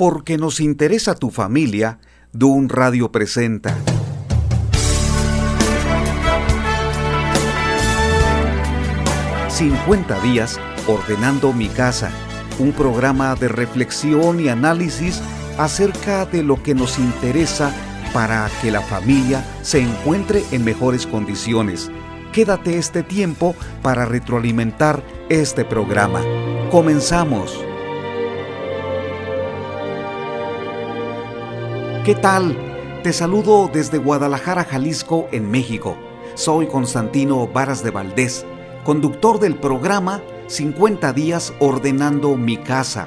Porque nos interesa tu familia, Dun Radio presenta. ...50 días ordenando mi casa... ...un programa de reflexión y análisis... ...acerca de lo que nos interesa... ...para que la familia se encuentre en mejores condiciones... Quédate este tiempo para retroalimentar este programa. Comenzamos. ¿Qué tal? Te saludo desde Guadalajara, Jalisco, en México. Soy Constantino Varas de Valdés, conductor del programa 50 días ordenando mi casa.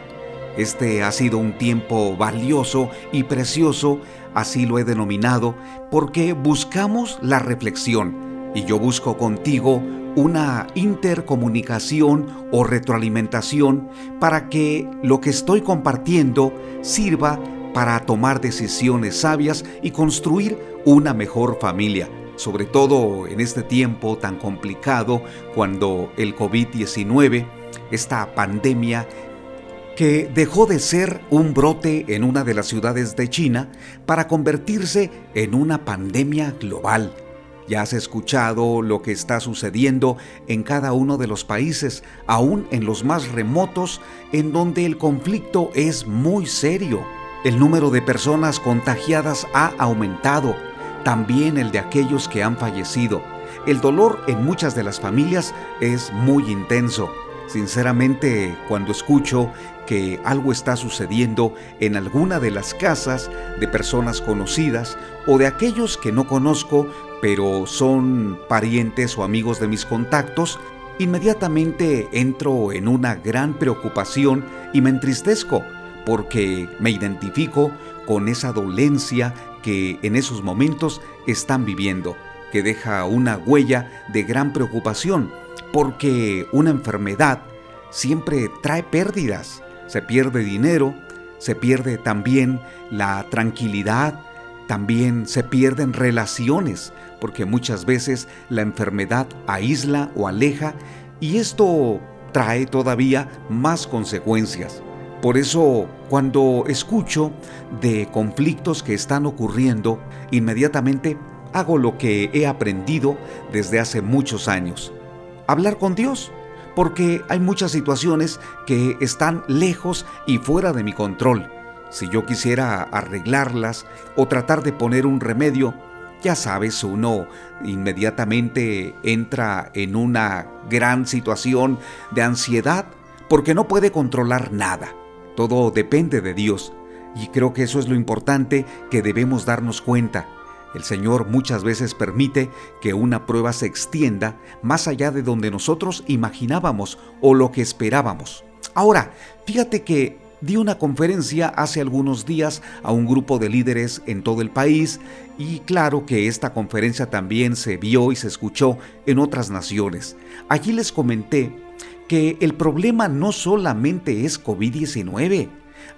Este ha sido un tiempo valioso y precioso, así lo he denominado, porque buscamos la reflexión y yo busco contigo una intercomunicación o retroalimentación para que lo que estoy compartiendo sirva para tomar decisiones sabias y construir una mejor familia, sobre todo en este tiempo tan complicado cuando el COVID-19, esta pandemia que dejó de ser un brote en una de las ciudades de China para convertirse en una pandemia global ya has escuchado lo que está sucediendo en cada uno de los países, aún en los más remotos, en donde el conflicto es muy serio. El número de personas contagiadas ha aumentado, también el de aquellos que han fallecido. El dolor en muchas de las familias es muy intenso. Sinceramente, cuando escucho que algo está sucediendo en alguna de las casas de personas conocidas o de aquellos que no conozco, pero son parientes o amigos de mis contactos, inmediatamente entro en una gran preocupación y me entristezco porque me identifico con esa dolencia que en esos momentos están viviendo, que deja una huella de gran preocupación, porque una enfermedad siempre trae pérdidas, se pierde dinero, se pierde también la tranquilidad, también se pierden relaciones, porque muchas veces la enfermedad aísla o aleja y esto trae todavía más consecuencias. Por eso, cuando escucho de conflictos que están ocurriendo, inmediatamente hago lo que he aprendido desde hace muchos años. Hablar con Dios, porque hay muchas situaciones que están lejos y fuera de mi control. Si yo quisiera arreglarlas o tratar de poner un remedio, ya sabes, uno inmediatamente entra en una gran situación de ansiedad porque no puede controlar nada. Todo depende de Dios y creo que eso es lo importante que debemos darnos cuenta. El Señor muchas veces permite que una prueba se extienda más allá de donde nosotros imaginábamos o lo que esperábamos. Ahora, fíjate que di una conferencia hace algunos días a un grupo de líderes en todo el país y claro que esta conferencia también se vio y se escuchó en otras naciones. Allí les comenté que el problema no solamente es COVID-19,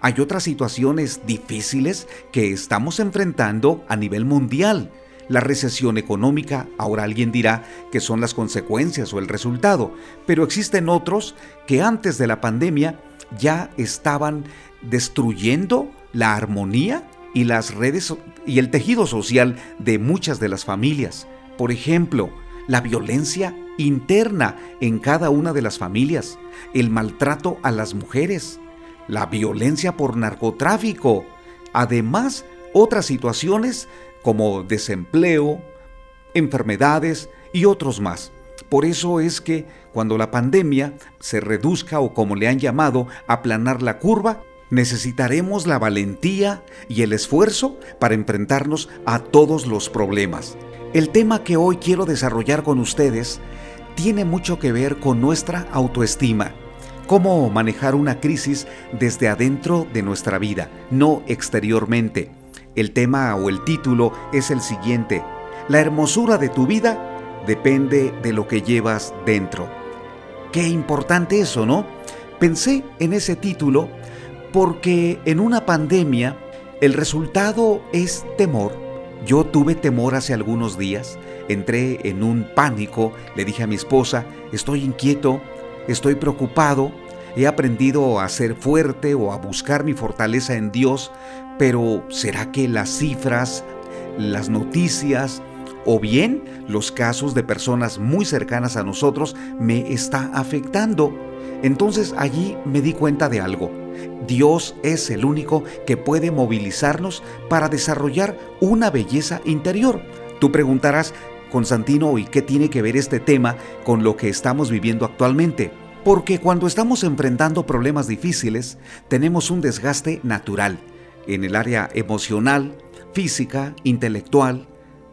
hay otras situaciones difíciles que estamos enfrentando a nivel mundial. La recesión económica, ahora alguien dirá que son las consecuencias o el resultado, pero existen otros que antes de la pandemia ya estaban destruyendo la armonía y las redes y el tejido social de muchas de las familias. Por ejemplo, la violencia interna en cada una de las familias, el maltrato a las mujeres, la violencia por narcotráfico, además otras situaciones como desempleo, enfermedades y otros más. Por eso es que cuando la pandemia se reduzca o como le han llamado, aplanar la curva, necesitaremos la valentía y el esfuerzo para enfrentarnos a todos los problemas. El tema que hoy quiero desarrollar con ustedes tiene mucho que ver con nuestra autoestima. Cómo manejar una crisis desde adentro de nuestra vida, no exteriormente. El tema o el título es el siguiente. La hermosura de tu vida depende de lo que llevas dentro. Qué importante eso, ¿no? Pensé en ese título porque en una pandemia el resultado es temor. Yo tuve temor hace algunos días, entré en un pánico, le dije a mi esposa, estoy inquieto, estoy preocupado, he aprendido a ser fuerte o a buscar mi fortaleza en Dios, pero ¿será que las cifras, las noticias o bien los casos de personas muy cercanas a nosotros me está afectando? Entonces allí me di cuenta de algo. Dios es el único que puede movilizarnos para desarrollar una belleza interior. Tú preguntarás, Constantino, ¿y qué tiene que ver este tema con lo que estamos viviendo actualmente? Porque cuando estamos enfrentando problemas difíciles, tenemos un desgaste natural en el área emocional, física, intelectual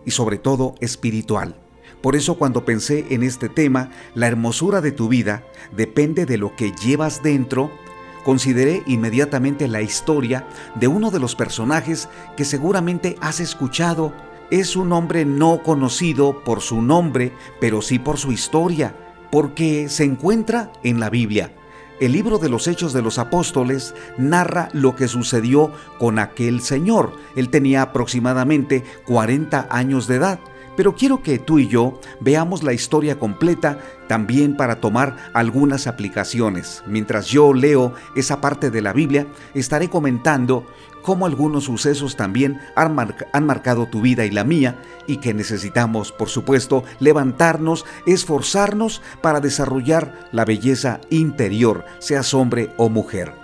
y sobre todo espiritual. Por eso cuando pensé en este tema, la hermosura de tu vida depende de lo que llevas dentro consideré inmediatamente la historia de uno de los personajes que seguramente has escuchado. Es un hombre no conocido por su nombre, pero sí por su historia, porque se encuentra en la Biblia. El libro de los Hechos de los Apóstoles narra lo que sucedió con aquel señor. Él tenía aproximadamente 40 años de edad pero quiero que tú y yo veamos la historia completa también para tomar algunas aplicaciones. Mientras yo leo esa parte de la Biblia, estaré comentando cómo algunos sucesos también han, marcado tu vida y la mía y que necesitamos, por supuesto, levantarnos, esforzarnos para desarrollar la belleza interior, seas hombre o mujer.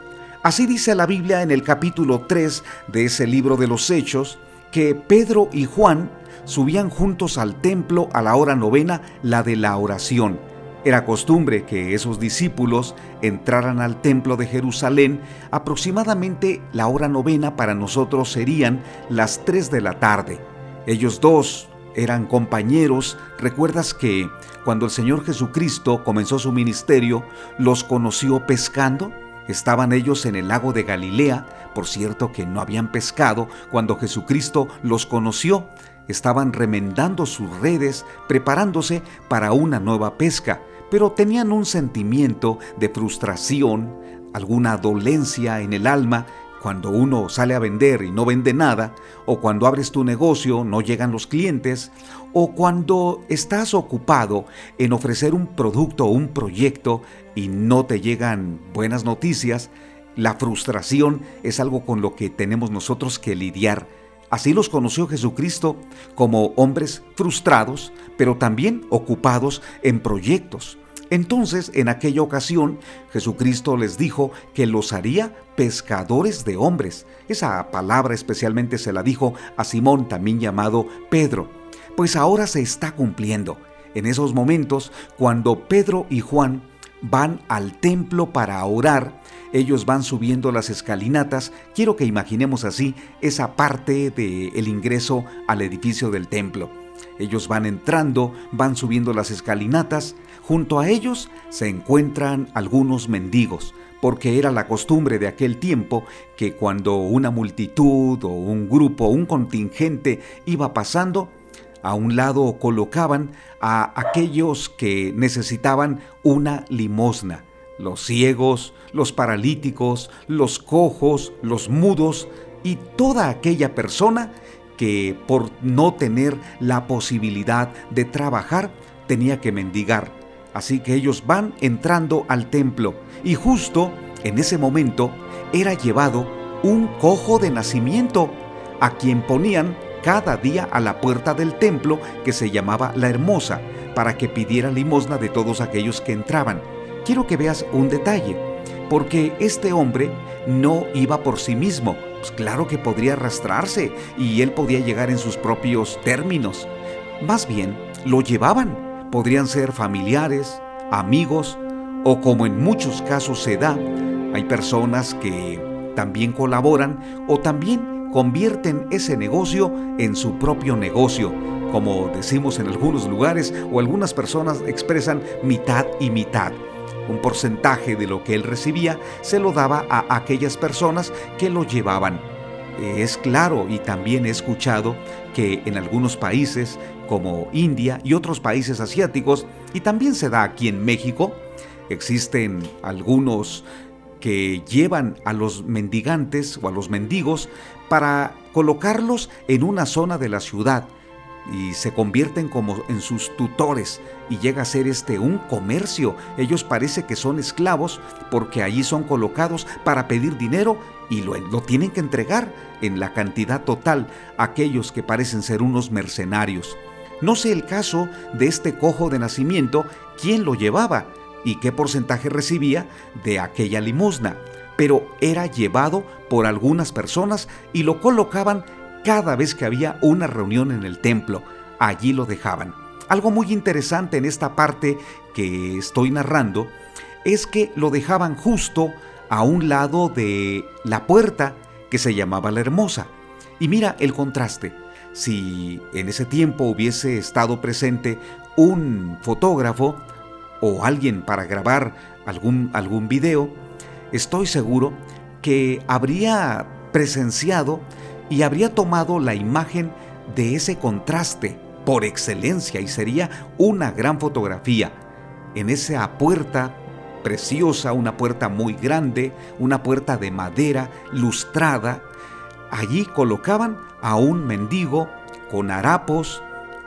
Así dice la Biblia en el capítulo 3 de ese libro de los Hechos, que Pedro y Juan subían juntos al templo a la hora novena, la de la oración. Era costumbre que esos discípulos entraran al templo de Jerusalén aproximadamente la hora novena para nosotros serían las 3 de la tarde. Ellos dos eran compañeros. ¿Recuerdas que cuando el Señor Jesucristo comenzó su ministerio, los conoció pescando? Estaban ellos en el lago de Galilea, por cierto que no habían pescado cuando Jesucristo los conoció estaban remendando sus redes, preparándose para una nueva pesca, pero tenían un sentimiento de frustración, alguna dolencia en el alma cuando uno sale a vender y no vende nada, o cuando abres tu negocio no llegan los clientes, o cuando estás ocupado en ofrecer un producto o un proyecto y no te llegan buenas noticias, la frustración es algo con lo que tenemos nosotros que lidiar Así los conoció Jesucristo como hombres frustrados, pero también ocupados en proyectos. Entonces, en aquella ocasión, Jesucristo les dijo que los haría pescadores de hombres. Esa palabra especialmente se la dijo a Simón, también llamado Pedro. Pues ahora se está cumpliendo. En esos momentos, cuando Pedro y Juan van al templo para orar, ellos van subiendo las escalinatas, quiero que imaginemos así esa parte del ingreso al edificio del templo. Ellos van entrando, van subiendo las escalinatas, junto a ellos se encuentran algunos mendigos, porque era la costumbre de aquel tiempo que cuando una multitud o un grupo un contingente iba pasando, a un lado colocaban a aquellos que necesitaban una limosna, los ciegos, los paralíticos, los cojos, los mudos y toda aquella persona que por no tener la posibilidad de trabajar tenía que mendigar. Así que ellos van entrando al templo y justo en ese momento era llevado un cojo de nacimiento a quien ponían cada día a la puerta del templo que se llamaba La Hermosa para que pidiera limosna de todos aquellos que entraban. Quiero que veas un detalle porque este hombre no iba por sí mismo. Pues claro que podría arrastrarse y él podía llegar en sus propios términos. Más bien, lo llevaban. Podrían ser familiares, amigos o como en muchos casos se da, hay personas que también colaboran o también convierten ese negocio en su propio negocio, como decimos en algunos lugares o algunas personas expresan mitad y mitad. Un porcentaje de lo que él recibía se lo daba a aquellas personas que lo llevaban. Es claro y también he escuchado que en algunos países como India y otros países asiáticos, y también se da aquí en México, existen algunos que llevan a los mendigantes o a los mendigos para colocarlos en una zona de la ciudad y se convierten como en sus tutores y llega a ser este un comercio. Ellos parece que son esclavos porque allí son colocados para pedir dinero y lo, lo tienen que entregar en la cantidad total a aquellos que parecen ser unos mercenarios. No sé el caso de este cojo de nacimiento, quién lo llevaba y qué porcentaje recibía de aquella limosna, pero era llevado por algunas personas y lo colocaban cada vez que había una reunión en el templo. Allí lo dejaban. Algo muy interesante en esta parte que estoy narrando es que lo dejaban justo a un lado de la puerta que se llamaba la Hermosa. Y mira el contraste. Si en ese tiempo hubiese estado presente un fotógrafo o alguien para grabar algún, algún video, estoy seguro que habría presenciado y habría tomado la imagen de ese contraste por excelencia y sería una gran fotografía. En esa puerta preciosa, una puerta muy grande, una puerta de madera lustrada, allí colocaban a un mendigo con harapos,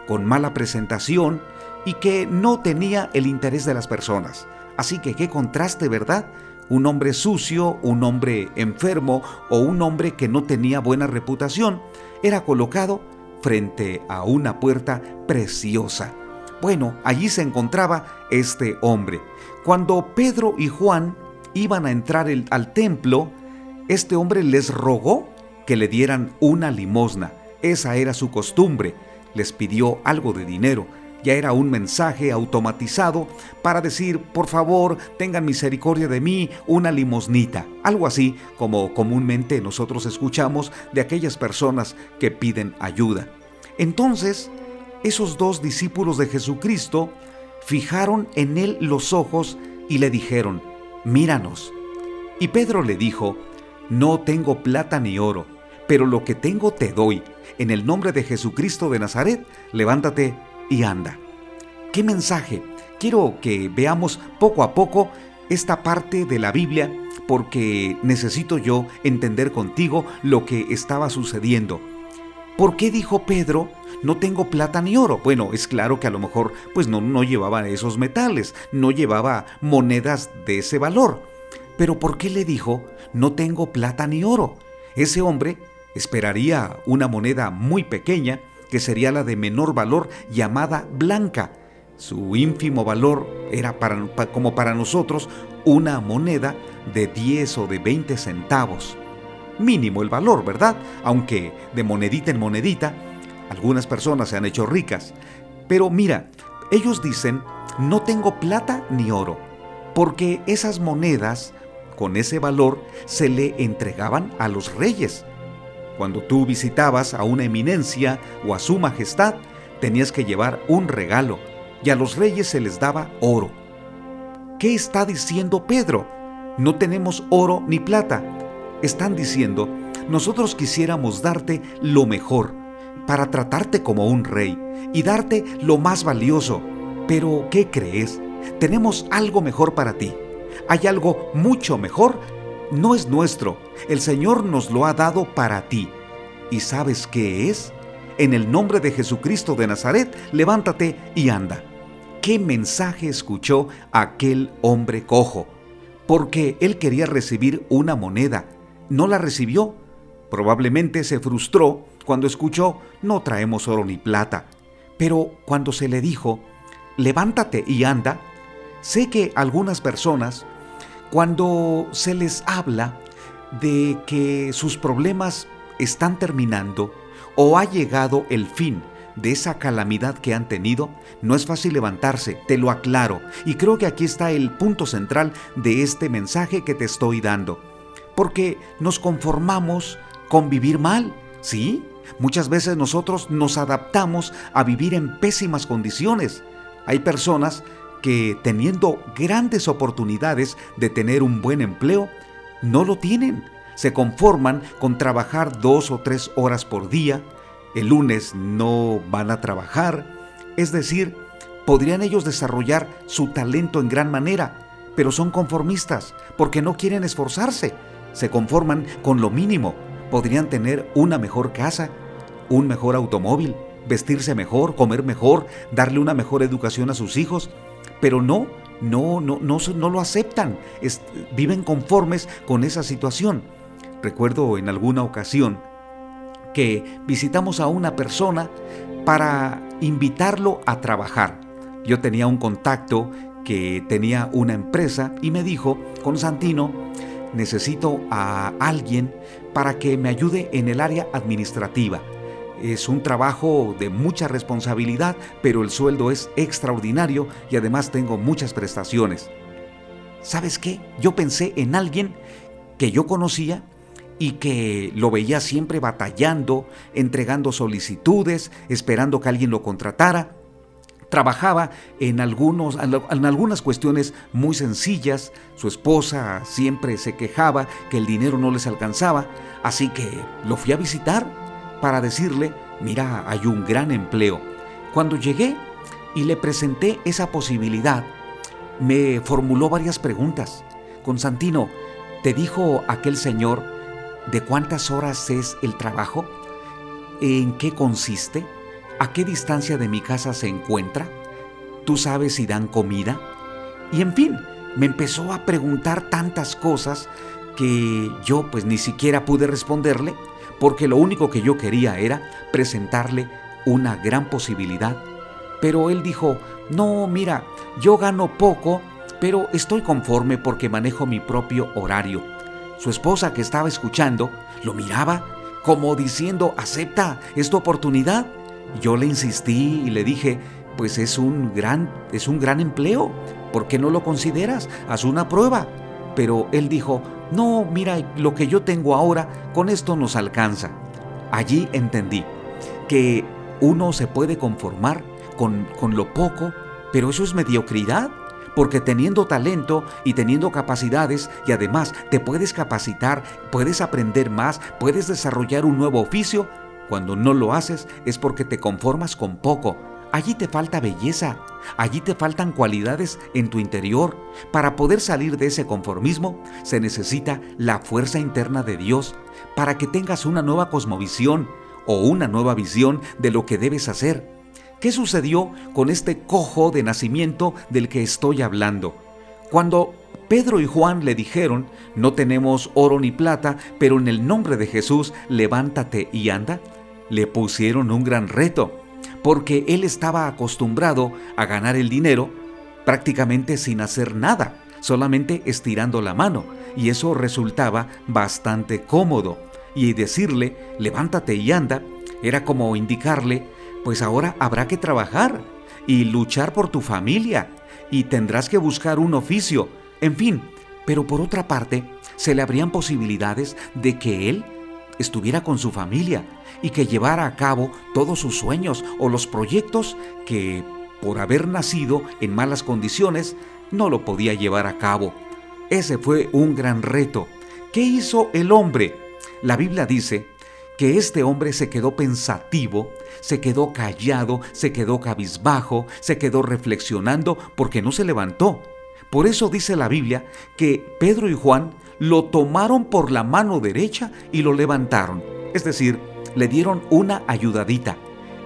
con mala presentación y que no tenía el interés de las personas. Así que qué contraste, ¿verdad? un hombre sucio, un hombre enfermo o un hombre que no tenía buena reputación, era colocado frente a una puerta preciosa. Bueno, allí se encontraba este hombre. Cuando Pedro y Juan iban a entrar al templo, este hombre les rogó que le dieran una limosna. Esa era su costumbre. Les pidió algo de dinero ya era un mensaje automatizado para decir, por favor, tengan misericordia de mí, una limosnita, algo así como comúnmente nosotros escuchamos de aquellas personas que piden ayuda. Entonces, esos dos discípulos de Jesucristo fijaron en él los ojos y le dijeron, míranos. Y Pedro le dijo, no tengo plata ni oro, pero lo que tengo te doy. En el nombre de Jesucristo de Nazaret, levántate y anda. ¿Qué mensaje? Quiero que veamos poco a poco esta parte de la Biblia porque necesito yo entender contigo lo que estaba sucediendo. ¿Por qué dijo Pedro, no tengo plata ni oro? Bueno, es claro que a lo mejor pues no, no llevaba esos metales, no llevaba monedas de ese valor. Pero ¿por qué le dijo, no tengo plata ni oro? Ese hombre esperaría una moneda muy pequeña que sería la de menor valor llamada blanca. Su ínfimo valor era para, como para nosotros una moneda de 10 o de 20 centavos. Mínimo el valor, ¿verdad? Aunque de monedita en monedita, algunas personas se han hecho ricas. Pero mira, ellos dicen, no tengo plata ni oro, porque esas monedas con ese valor se le entregaban a los reyes. Cuando tú visitabas a una eminencia o a su majestad, tenías que llevar un regalo y a los reyes se les daba oro. ¿Qué está diciendo Pedro? No tenemos oro ni plata. Están diciendo, nosotros quisiéramos darte lo mejor, para tratarte como un rey y darte lo más valioso. Pero, ¿qué crees? Tenemos algo mejor para ti. Hay algo mucho mejor no es nuestro, el Señor nos lo ha dado para ti. ¿Y sabes qué es? En el nombre de Jesucristo de Nazaret, levántate y anda. ¿Qué mensaje escuchó aquel hombre cojo? Porque él quería recibir una moneda. No la recibió. Probablemente se frustró cuando escuchó, no traemos oro ni plata. Pero cuando se le dijo, levántate y anda, sé que algunas personas cuando se les habla de que sus problemas están terminando o ha llegado el fin de esa calamidad que han tenido, no es fácil levantarse, te lo aclaro, y creo que aquí está el punto central de este mensaje que te estoy dando. Porque nos conformamos con vivir mal, ¿sí? Muchas veces nosotros nos adaptamos a vivir en pésimas condiciones. Hay personas que teniendo grandes oportunidades de tener un buen empleo, no lo tienen. Se conforman con trabajar dos o tres horas por día, el lunes no van a trabajar, es decir, podrían ellos desarrollar su talento en gran manera, pero son conformistas porque no quieren esforzarse, se conforman con lo mínimo, podrían tener una mejor casa, un mejor automóvil, vestirse mejor, comer mejor, darle una mejor educación a sus hijos, pero no, no, no, no, no lo aceptan, viven conformes con esa situación. Recuerdo en alguna ocasión que visitamos a una persona para invitarlo a trabajar. Yo tenía un contacto que tenía una empresa y me dijo, Constantino, necesito a alguien para que me ayude en el área administrativa. Es un trabajo de mucha responsabilidad, pero el sueldo es extraordinario y además tengo muchas prestaciones. ¿Sabes qué? Yo pensé en alguien que yo conocía y que lo veía siempre batallando, entregando solicitudes, esperando que alguien lo contratara. Trabajaba en, algunos, en algunas cuestiones muy sencillas, su esposa siempre se quejaba que el dinero no les alcanzaba, así que lo fui a visitar para decirle, mira, hay un gran empleo. Cuando llegué y le presenté esa posibilidad, me formuló varias preguntas. Constantino, ¿te dijo aquel señor de cuántas horas es el trabajo, en qué consiste, a qué distancia de mi casa se encuentra, tú sabes si dan comida, y en fin, me empezó a preguntar tantas cosas que yo pues ni siquiera pude responderle, porque lo único que yo quería era presentarle una gran posibilidad. Pero él dijo, no, mira, yo gano poco, pero estoy conforme porque manejo mi propio horario. Su esposa que estaba escuchando lo miraba como diciendo, acepta esta oportunidad. Yo le insistí y le dije, pues es un gran, es un gran empleo. ¿Por qué no lo consideras? Haz una prueba. Pero él dijo, no, mira, lo que yo tengo ahora, con esto nos alcanza. Allí entendí que uno se puede conformar con, con lo poco, pero eso es mediocridad porque teniendo talento y teniendo capacidades y además te puedes capacitar, puedes aprender más, puedes desarrollar un nuevo oficio, cuando no lo haces es porque te conformas con poco. Allí te falta belleza, allí te faltan cualidades en tu interior. Para poder salir de ese conformismo se necesita la fuerza interna de Dios para que tengas una nueva cosmovisión o una nueva visión de lo que debes hacer ¿Qué sucedió con este cojo de nacimiento del que estoy hablando? Cuando Pedro y Juan le dijeron, no tenemos oro ni plata, pero en el nombre de Jesús, levántate y anda, le pusieron un gran reto, porque él estaba acostumbrado a ganar el dinero prácticamente sin hacer nada, solamente estirando la mano, y eso resultaba bastante cómodo. Y decirle, levántate y anda, era como indicarle, pues ahora habrá que trabajar y luchar por tu familia y tendrás que buscar un oficio, en fin, pero por otra parte, se le abrían posibilidades de que él estuviera con su familia y que llevara a cabo todos sus sueños o los proyectos que, por haber nacido en malas condiciones, no lo podía llevar a cabo. Ese fue un gran reto. ¿Qué hizo el hombre? La Biblia dice que este hombre se quedó pensativo, se quedó callado, se quedó cabizbajo, se quedó reflexionando porque no se levantó. Por eso dice la Biblia que Pedro y Juan lo tomaron por la mano derecha y lo levantaron. Es decir, le dieron una ayudadita.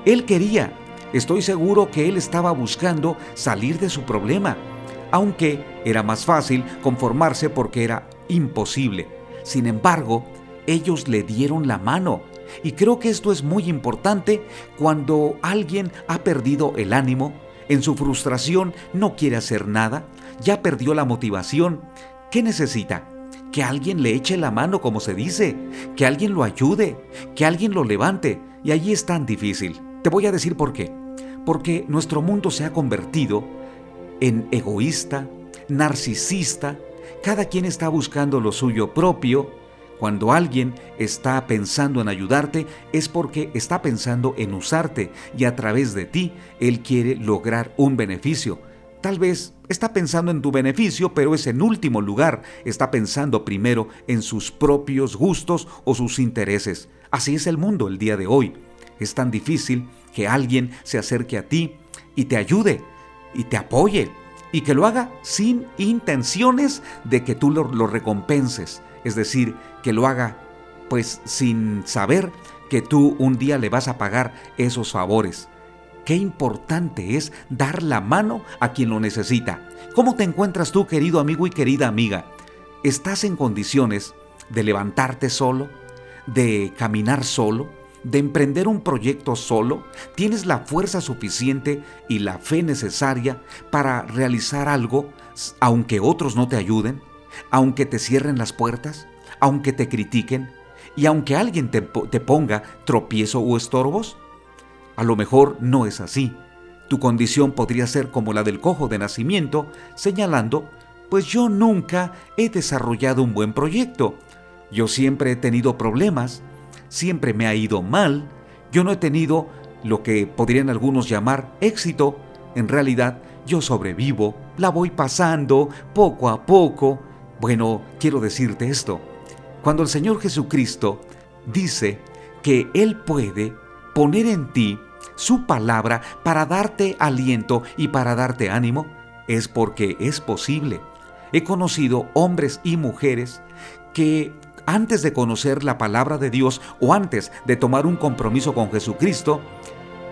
Él quería, estoy seguro que él estaba buscando salir de su problema, aunque era más fácil conformarse porque era imposible. Sin embargo, ellos le dieron la mano. Y creo que esto es muy importante cuando alguien ha perdido el ánimo, en su frustración no quiere hacer nada, ya perdió la motivación. ¿Qué necesita? Que alguien le eche la mano, como se dice, que alguien lo ayude, que alguien lo levante. Y allí es tan difícil. Te voy a decir por qué. Porque nuestro mundo se ha convertido en egoísta, narcisista, cada quien está buscando lo suyo propio, cuando alguien está pensando en ayudarte es porque está pensando en usarte y a través de ti él quiere lograr un beneficio. Tal vez está pensando en tu beneficio, pero es en último lugar, está pensando primero en sus propios gustos o sus intereses. Así es el mundo el día de hoy. Es tan difícil que alguien se acerque a ti y te ayude y te apoye y que lo haga sin intenciones de que tú lo, lo recompenses es decir, que lo haga pues sin saber que tú un día le vas a pagar esos favores. Qué importante es dar la mano a quien lo necesita. ¿Cómo te encuentras tú, querido amigo y querida amiga? ¿Estás en condiciones de levantarte solo? ¿De caminar solo? ¿De emprender un proyecto solo? ¿Tienes la fuerza suficiente y la fe necesaria para realizar algo aunque otros no te ayuden? ¿Aunque te cierren las puertas? ¿Aunque te critiquen? ¿Y aunque alguien te, ponga tropiezo o estorbos? A lo mejor no es así. Tu condición podría ser como la del cojo de nacimiento, señalando, pues yo nunca he desarrollado un buen proyecto. Yo siempre he tenido problemas, siempre me ha ido mal, yo no he tenido lo que podrían algunos llamar éxito. En realidad, yo sobrevivo, la voy pasando poco a poco. Bueno, quiero decirte esto. Cuando el Señor Jesucristo dice que Él puede poner en ti su palabra para darte aliento y para darte ánimo, es porque es posible. He conocido hombres y mujeres que antes de conocer la palabra de Dios o antes de tomar un compromiso con Jesucristo,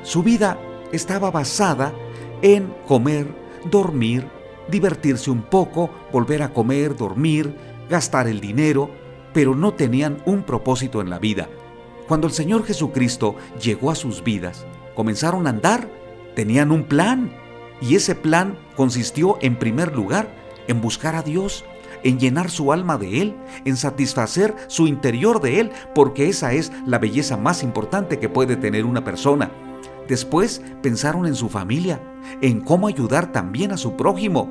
su vida estaba basada en comer, dormir, divertirse un poco, volver a comer, dormir, gastar el dinero, pero no tenían un propósito en la vida. Cuando el Señor Jesucristo llegó a sus vidas, comenzaron a andar, tenían un plan, y ese plan consistió en primer lugar en buscar a Dios, en llenar su alma de Él, en satisfacer su interior de Él, porque esa es la belleza más importante que puede tener una persona. Después pensaron en su familia, en cómo ayudar también a su prójimo.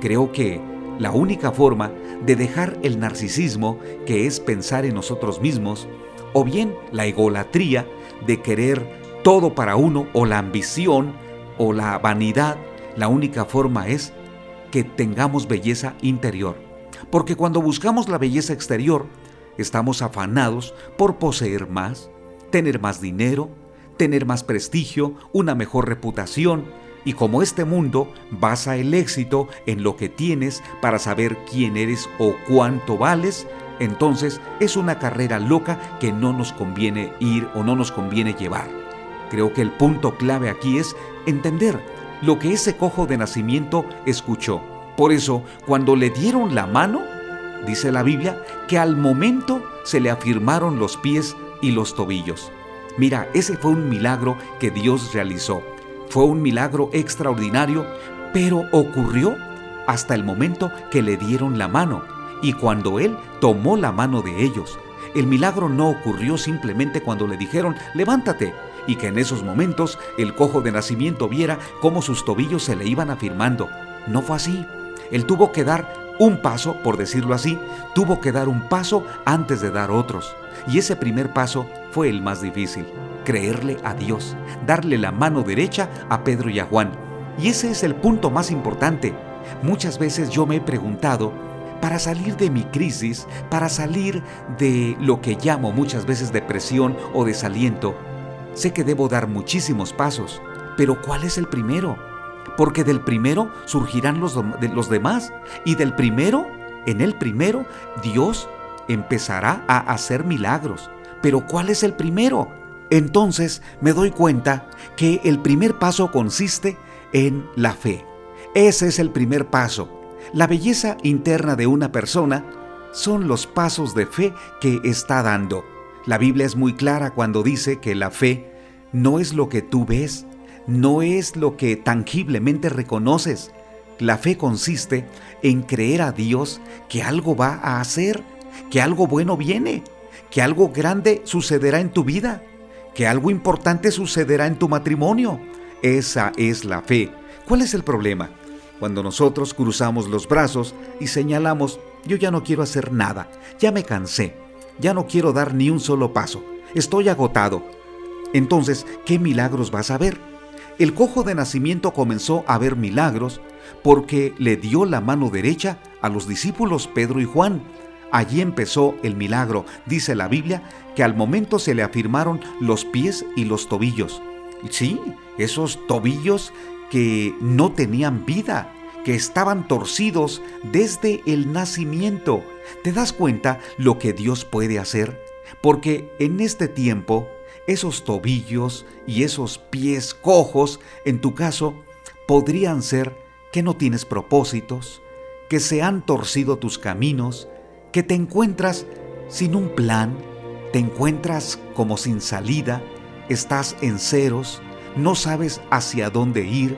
Creo que la única forma de dejar el narcisismo, que es pensar en nosotros mismos, o bien la egolatría de querer todo para uno, o la ambición, o la vanidad, la única forma es que tengamos belleza interior. Porque cuando buscamos la belleza exterior, estamos afanados por poseer más, tener más dinero, tener más prestigio, una mejor reputación, y como este mundo basa el éxito en lo que tienes para saber quién eres o cuánto vales, entonces es una carrera loca que no nos conviene ir o no nos conviene llevar. Creo que el punto clave aquí es entender lo que ese cojo de nacimiento escuchó. Por eso, cuando le dieron la mano, dice la Biblia, que al momento se le afirmaron los pies y los tobillos. Mira, ese fue un milagro que Dios realizó. Fue un milagro extraordinario, pero ocurrió hasta el momento que le dieron la mano y cuando Él tomó la mano de ellos. El milagro no ocurrió simplemente cuando le dijeron, levántate, y que en esos momentos el cojo de nacimiento viera cómo sus tobillos se le iban afirmando. No fue así. Él tuvo que dar un paso, por decirlo así, tuvo que dar un paso antes de dar otros. Y ese primer paso fue el más difícil, creerle a Dios, darle la mano derecha a Pedro y a Juan. Y ese es el punto más importante. Muchas veces yo me he preguntado, para salir de mi crisis, para salir de lo que llamo muchas veces depresión o desaliento, sé que debo dar muchísimos pasos, pero ¿cuál es el primero? Porque del primero surgirán los, los demás y del primero, en el primero, Dios empezará a hacer milagros. Pero ¿cuál es el primero? Entonces me doy cuenta que el primer paso consiste en la fe. Ese es el primer paso. La belleza interna de una persona son los pasos de fe que está dando. La Biblia es muy clara cuando dice que la fe no es lo que tú ves, no es lo que tangiblemente reconoces. La fe consiste en creer a Dios que algo va a hacer, que algo bueno viene, que algo grande sucederá en tu vida, que algo importante sucederá en tu matrimonio. Esa es la fe. ¿Cuál es el problema? Cuando nosotros cruzamos los brazos y señalamos, yo ya no quiero hacer nada, ya me cansé, ya no quiero dar ni un solo paso. Estoy agotado. Entonces, ¿qué milagros vas a ver? El cojo de nacimiento comenzó a ver milagros porque le dio la mano derecha a los discípulos Pedro y Juan. Allí empezó el milagro. Dice la Biblia que al momento se le afirmaron los pies y los tobillos. Sí, esos tobillos que no tenían vida, que estaban torcidos desde el nacimiento. ¿Te das cuenta lo que Dios puede hacer? porque en este tiempo esos tobillos y esos pies cojos, en tu caso, podrían ser que no tienes propósitos, que se han torcido tus caminos, que te encuentras sin un plan, te encuentras como sin salida, estás en ceros, no sabes hacia dónde ir,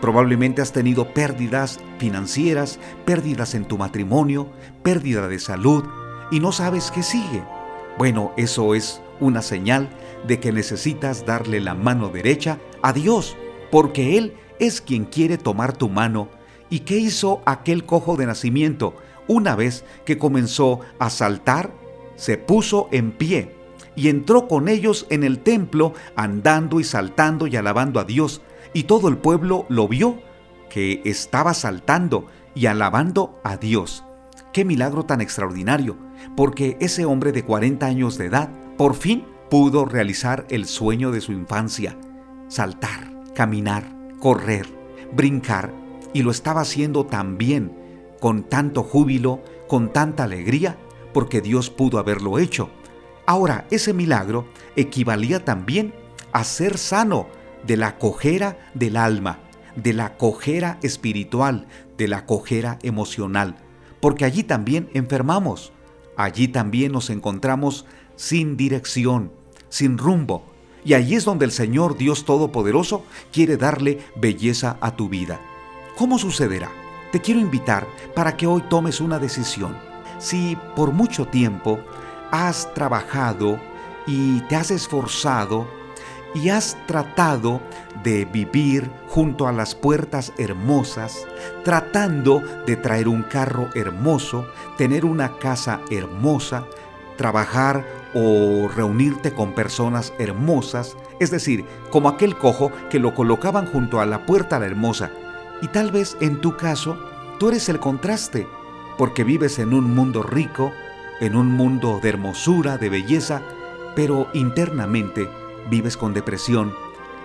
probablemente has tenido pérdidas financieras, pérdidas en tu matrimonio, pérdida de salud y no sabes qué sigue. Bueno, eso es una señal de que necesitas darle la mano derecha a Dios, porque Él es quien quiere tomar tu mano. ¿Y qué hizo aquel cojo de nacimiento? Una vez que comenzó a saltar, se puso en pie y entró con ellos en el templo, andando y saltando y alabando a Dios. Y todo el pueblo lo vio, que estaba saltando y alabando a Dios. Qué milagro tan extraordinario, porque ese hombre de 40 años de edad por fin pudo realizar el sueño de su infancia, saltar, caminar, correr, brincar, y lo estaba haciendo tan bien, con tanto júbilo, con tanta alegría, porque Dios pudo haberlo hecho. Ahora, ese milagro equivalía también a ser sano de la cojera del alma, de la cojera espiritual, de la cojera emocional, porque allí también enfermamos, allí también nos encontramos sin dirección, sin rumbo, y allí es donde el Señor Dios Todopoderoso quiere darle belleza a tu vida. ¿Cómo sucederá? Te quiero invitar para que hoy tomes una decisión. Si por mucho tiempo has trabajado y te has esforzado y has tratado de vivir junto a las puertas hermosas, tratando de traer un carro hermoso, tener una casa hermosa, trabajar o reunirte con personas hermosas, es decir, como aquel cojo que lo colocaban junto a la puerta la hermosa. Y tal vez en tu caso, tú eres el contraste, porque vives en un mundo rico, en un mundo de hermosura, de belleza, pero internamente vives con depresión,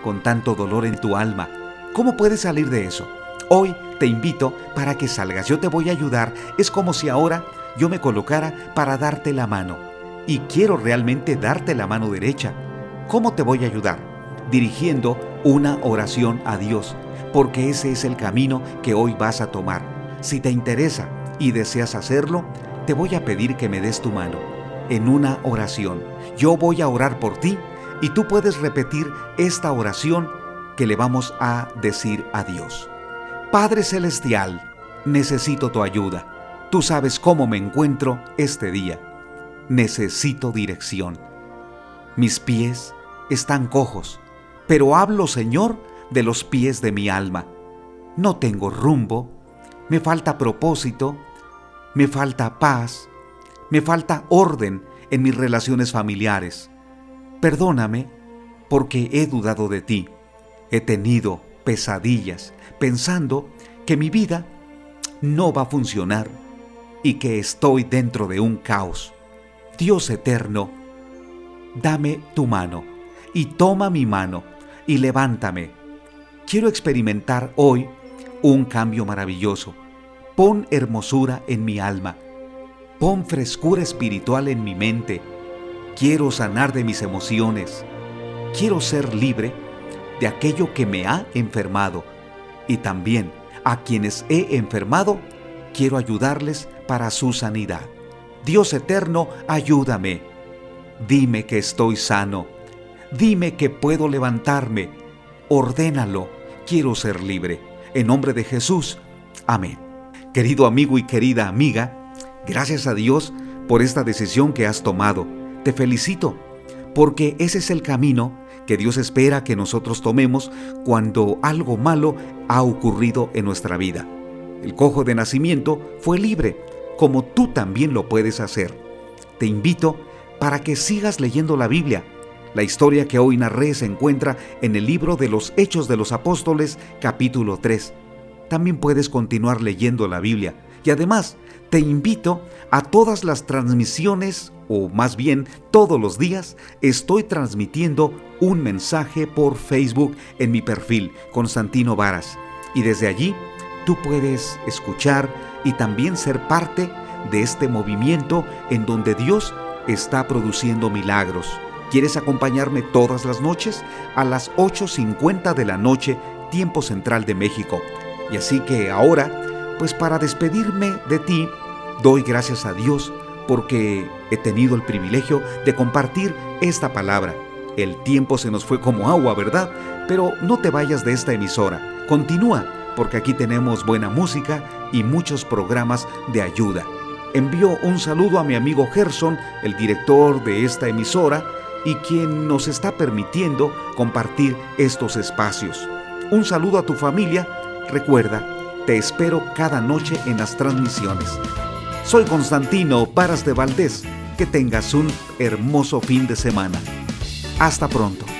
con tanto dolor en tu alma. ¿Cómo puedes salir de eso? Hoy te invito para que salgas. Yo te voy a ayudar. Es como si ahora yo me colocara para darte la mano. Y quiero realmente darte la mano derecha. ¿Cómo te voy a ayudar? Dirigiendo una oración a Dios, porque ese es el camino que hoy vas a tomar. Si te interesa y deseas hacerlo, te voy a pedir que me des tu mano en una oración. Yo voy a orar por ti y tú puedes repetir esta oración que le vamos a decir a Dios. Padre Celestial, necesito tu ayuda. Tú sabes cómo me encuentro este día. Necesito dirección. Mis pies están cojos, pero hablo, Señor, de los pies de mi alma. No tengo rumbo, me falta propósito, me falta paz, me falta orden en mis relaciones familiares. Perdóname porque he dudado de ti. He tenido pesadillas pensando que mi vida no va a funcionar y que estoy dentro de un caos. Dios eterno, dame tu mano y toma mi mano y levántame. Quiero experimentar hoy un cambio maravilloso Pon hermosura en mi alma. Pon frescura espiritual en mi mente. Quiero sanar de mis emociones. Quiero ser libre de aquello que me ha enfermado. Y también a quienes he enfermado, quiero ayudarles para su sanidad. Dios eterno, ayúdame. Dime que estoy sano. Dime que puedo levantarme. Ordénalo. Quiero ser libre. En nombre de Jesús. Amén. Querido amigo y querida amiga, gracias a Dios por esta decisión que has tomado. Te felicito, porque ese es el camino que Dios espera que nosotros tomemos cuando algo malo ha ocurrido en nuestra vida. El cojo de nacimiento fue libre, como tú también lo puedes hacer. Te invito para que sigas leyendo la Biblia. La historia que hoy narré se encuentra en el libro de los Hechos de los Apóstoles capítulo 3 también puedes continuar leyendo la Biblia. Y además, te invito a todas las transmisiones, o más bien todos los días, estoy transmitiendo un mensaje por Facebook en mi perfil, Constantino Varas. Y desde allí, tú puedes escuchar y también ser parte de este movimiento en donde Dios está produciendo milagros. ¿Quieres acompañarme todas las noches? A las 8.50 de la noche, tiempo central de México. Y así que ahora, pues para despedirme de ti, doy gracias a Dios porque he tenido el privilegio de compartir esta palabra. El tiempo se nos fue como agua, ¿verdad? Pero no te vayas de esta emisora. Continúa, porque aquí tenemos buena música y muchos programas de ayuda. Envío un saludo a mi amigo Gerson, el director de esta emisora, y quien nos está permitiendo compartir estos espacios. Un saludo a tu familia. Recuerda, te espero cada noche en las transmisiones. Soy Constantino Paras de Valdés. Que tengas un hermoso fin de semana. Hasta pronto.